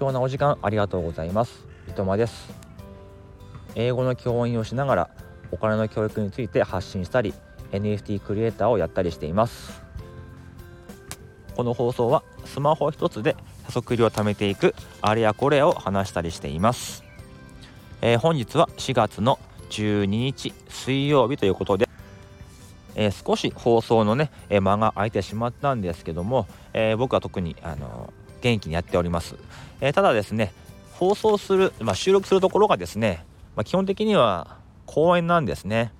貴重なお時間ありがとうございます。いとまです。英語の教員をしながらお金の教育について発信したり NFT クリエイターをやったりしています。この放送はスマホ一つで加速量を貯めていくあれやこれを話したりしています、えー、本日は4月の12日水曜日ということで、えー、少し放送のね、えー、間が空いてしまったんですけども、え僕は特にあの元気にやっております、えただですね放送する、まあ、収録するところがですね、まあ、基本的には公園なんですね、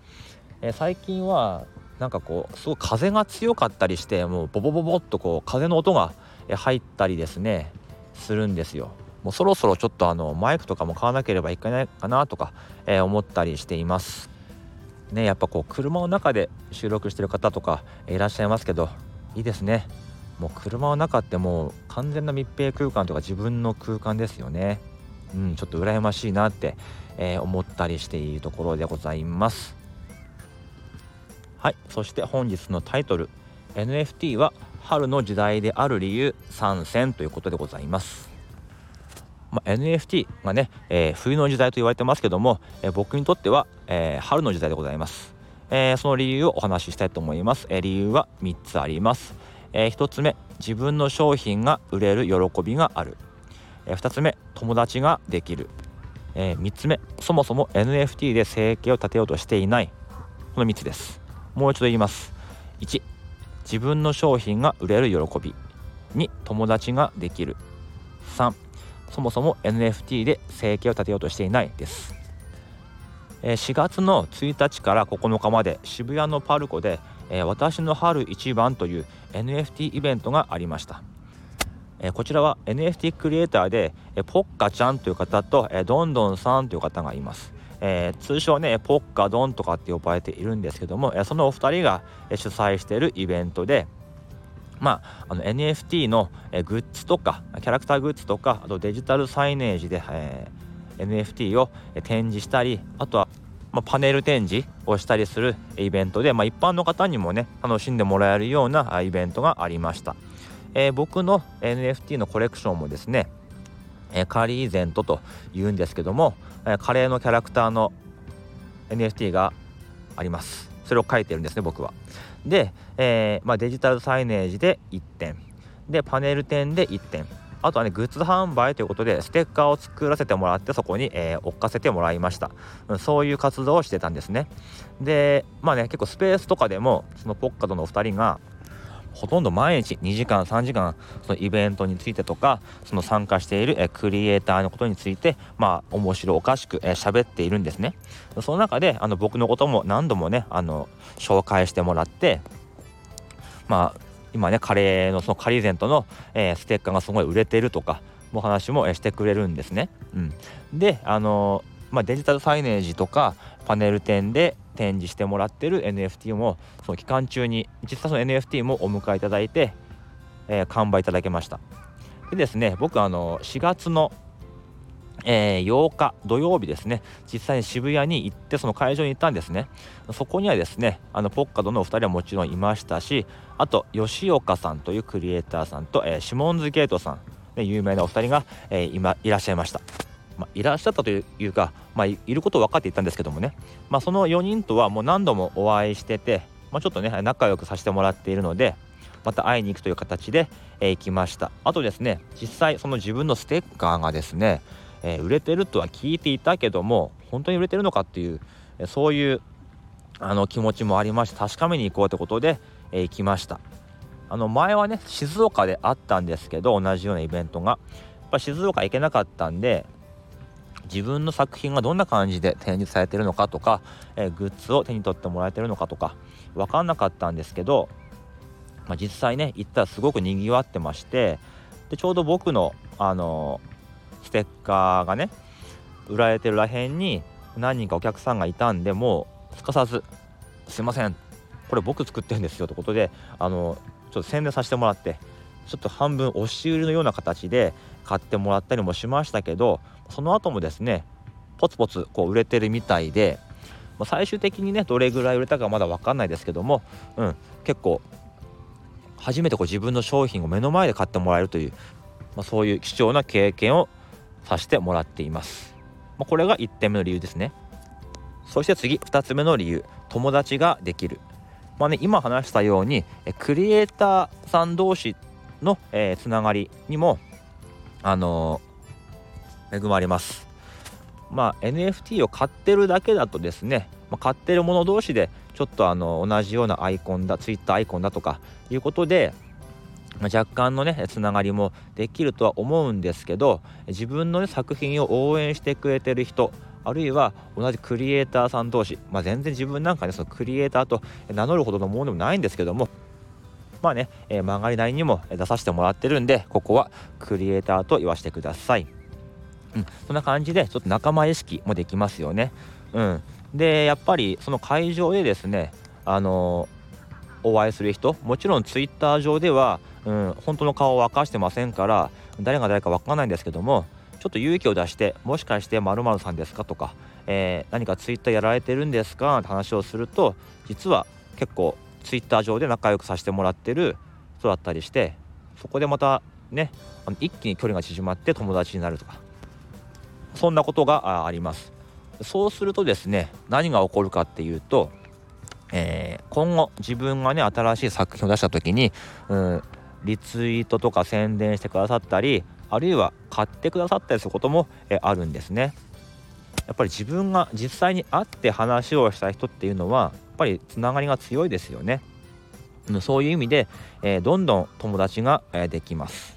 え最近はなんかこうすごい風が強かったりしてもうボボボボッとこう風の音が入ったりですねするんですよ。もうそろそろちょっとあのマイクとかも買わなければいけないかなとか、えー、思ったりしています。ねやっぱこう車の中で収録してる方とかいらっしゃいますけどいいですね。もう車の中ってもう完全な密閉空間とか自分の空間ですよね。うん、ちょっと羨ましいなって、えー、思ったりしているところでございます。はいそして本日のタイトル NFT は春の時代である理由参戦ということでございます。まあ、NFT がね、えー、冬の時代と言われてますけども、えー、僕にとっては、えー、春の時代でございます、えその理由をお話ししたいと思います、え理由は3つあります、え1つ目自分の商品が売れる喜びがある、え2つ目友達ができる、え3つ目そもそも NFT で生計を立てようとしていない。この3つです。もう一度言います。1自分の商品が売れる喜び。2友達ができる。3そもそも NFT で生計を立てようとしていない。です。4月の1日から9日まで渋谷のパルコでえ私の春一番という NFT イベントがありました。えこちらは NFT クリエイターでえポッカちゃんという方とえどんどんさんという方がいます。えー、通称ねポッカドンとかって呼ばれているんですけども、えそのお二人が主催しているイベントでまあ、あの NFT のグッズとかキャラクターグッズとかあとデジタルサイネージで、えー、NFT を展示したりあとは、まあ、パネル展示をしたりするイベントで、まあ、一般の方にもね楽しんでもらえるようなイベントがありました、えー、僕の NFT のコレクションもですねえカリーゼントというんですけども、えカレーのキャラクターの NFT があります。それを書いてるんですね僕は。で、えー、まあ、デジタルサイネージで1点。でパネル展で1点。あとはねグッズ販売ということでステッカーを作らせてもらってそこに、えー、置かせてもらいました、そういう活動をしてたんですね。でまあね結構スペースとかでもそのポッカドのお二人がほとんど毎日2時間3時間そのイベントについてとかその参加しているクリエイターのことについてまあ面白おかしく喋っているんですね。その中であの僕のことも何度もねあの紹介してもらってまあ今ねカレーのそのカリーゼントの、えー、ステッカーがすごい売れてるとかも話も、してくれるんですね。うん、であのまあ、デジタルサイネージとかパネル展で展示してもらってる NFT もその期間中に実際その NFT もお迎えいただいて、えー、完売いただけましたでですね僕あの4月のえー、8日土曜日ですね。実際に渋谷に行ってその会場に行ったんですね。そこにはですねあのポッカドのお二人はもちろんいましたしあと吉岡さんというクリエイターさんと、えー、シモンズゲートさん、ね、有名なお二人が、えー、今いらっしゃいました。まあ、いらっしゃったというか、まあ、いることを分かっていたんですけどもね、まあ、その4人とはもう何度もお会いしてて、まあ、ちょっとね仲良くさせてもらっているのでまた会いに行くという形で、えー、行きました。あとですね実際その自分のステッカーがですね、えー、売れてるとは聞いていたけども本当に売れてるのかっていうそういうあの気持ちもありまして確かめに行こうということで、えー、行きました。あの前はね静岡であったんですけど同じようなイベントが。やっぱ静岡行けなかったんで自分の作品がどんな感じで展示されてるのかとか、えー、グッズを手に取ってもらえてるのかとか分かんなかったんですけど、まあ、実際ね行ったらすごくにぎわってましてでちょうど僕の、あのー、ステッカーがね売られてるらへんに何人かお客さんがいたんでもうすかさず「すいませんこれ僕作ってるんですよ」ということで、あの、ちょっと宣伝させてもらってちょっと半分押し売りのような形で買ってもらったりもしましたけどその後もですねポツポツこう売れてるみたいで、ま、最終的にねどれぐらい売れたかまだ分かんないですけども、うん、結構初めてこう自分の商品を目の前で買ってもらえるというまあ、そういう貴重な経験をさせてもらっています、まあ、これが1点目の理由ですね。そして次2つ目の理由。友達ができる。まあね今話したようにクリエイターさん同士の、えー、つながりにもあのー、恵まれます。まあ NFT を買ってるだけだとですね、まあ、買ってる者同士でちょっとあの同じようなアイコンだ Twitter アイコンだとかいうことで、若干のねつながりもできるとは思うんですけど自分の、ね、作品を応援してくれてる人あるいは同じクリエイターさん同士、まあ、全然自分なんかねそのクリエイターと名乗るほどのものでもないんですけどもまあね、えー、曲がりなりにも出させてもらってるんでここはクリエイターと言わせてください。うん、そんな感じでちょっと仲間意識もできますよね。うん、でやっぱりその会場でですねあのー、お会いする人もちろんツイッター上ではうん、本当の顔を明かしてませんから誰が誰か分からないんですけどもちょっと勇気を出してもしかして〇〇さんですかとか、えー、何かツイッターやられてるんですかって話をすると実は結構ツイッター上で仲良くさせてもらってる人だったりしてそこでまたね一気に距離が縮まって友達になるとかそんなことがあります。そうするとですね何が起こるかっていうと、えー、今後自分がね新しい作品を出した時に、うん、リツイートとか宣伝してくださったりあるいは買ってくださったりすることも、えあるんですね。やっぱり自分が実際に会って話をした人っていうのはやっぱりつながりが強いですよね。そういう意味で、えー、どんどん友達が、え、できます。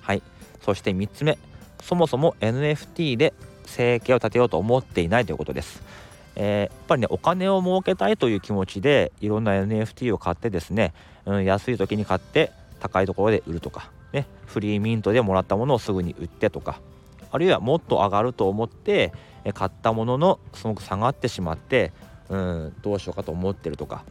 はい。そして3つ目、そもそも NFT で生計を立てようと思っていないということです。えー、やっぱりねお金を儲けたいという気持ちでいろんな NFT を買ってですね、うん、安い時に買って高いところで売るとか、ね、フリーミントでもらったものをすぐに売ってとかあるいはもっと上がると思って買ったもののすごく下がってしまって、うん、どうしようかと思ってるとか、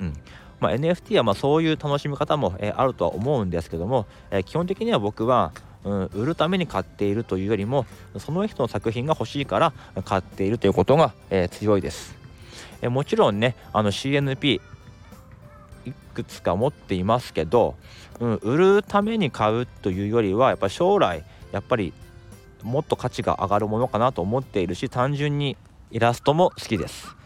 うん。まあ、NFT はまあそういう楽しみ方も、えあるとは思うんですけども、え基本的には僕は、うん、売るために買っているというよりもその人の作品が欲しいから買っているということが、えー、強いです。えもちろんねあの CNP いくつか持っていますけど、うん、売るために買うというよりはやっぱ将来やっぱりもっと価値が上がるものかなと思っているし単純にイラストも好きです。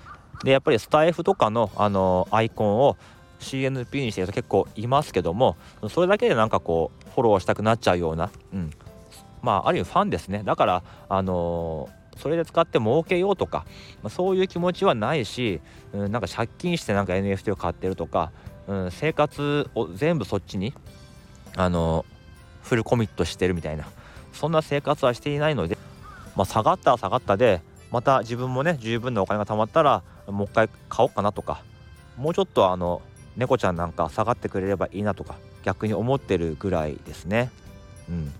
でやっぱりスタイフとかの、あのアイコンを CNP にしてる人結構いますけどもそれだけでなんかこうフォローしたくなっちゃうような、うん、まあある意味ファンですね。だからあのーそれで使って儲けようとか、まあ、そういう気持ちはないし、うん、なんか借金してなんか NFT を買ってるとか、うん、生活を全部そっちにあのフルコミットしてるみたいなそんな生活はしていないので、まあ、下がったら下がったでまた自分もね十分なお金が貯まったらもう一回買おうかなとかもうちょっとあの猫ちゃんなんか下がってくれればいいなとか逆に思ってるぐらいですね。うん、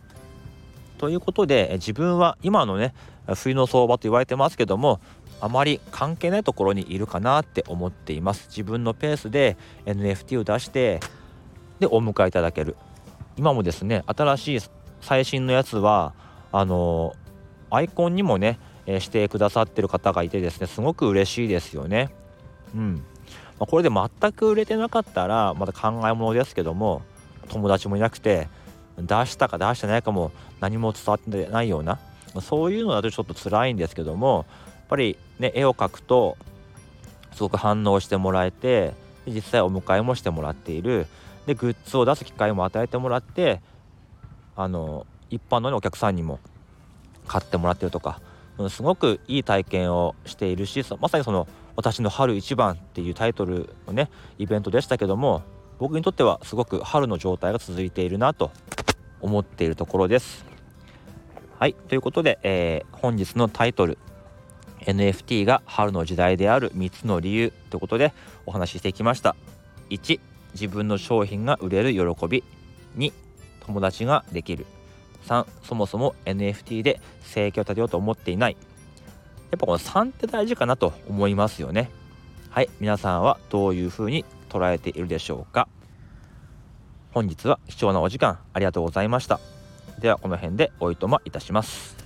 ということで自分は今のね冬の相場と言われてますけどもあまり関係ないところにいるかなって思っています。自分のペースで NFT を出してでお迎えいただける。今もですね新しい最新のやつはあのアイコンにもね、えしてくださってる方がいてですねすごく嬉しいですよね。うん。まあ、これで全く売れてなかったらまた考えものですけども友達もいなくて出したか出してないかも何も伝わってないようなそういうのだとちょっと辛いんですけどもやっぱりね絵を描くとすごく反応してもらえて実際お迎えもしてもらっている。でグッズを出す機会も与えてもらってあの一般の、ね、お客さんにも買ってもらってるとか、うん、すごくいい体験をしているしまさにその「私の春一番」っていうタイトルのねイベントでしたけども僕にとってはすごく春の状態が続いているなと思っているところです。はいということで、えー、本日のタイトル NFT が春の時代である3つの理由ということでお話ししてきました。1自分の商品が売れる喜び。2友達ができる。3そもそも NFT で生計を立てようと思っていない。やっぱこの3って大事かなと思いますよね。はい皆さんはどういうふうに捉えているでしょうか。本日は貴重なお時間ありがとうございました。ではこの辺でおいとまいたします。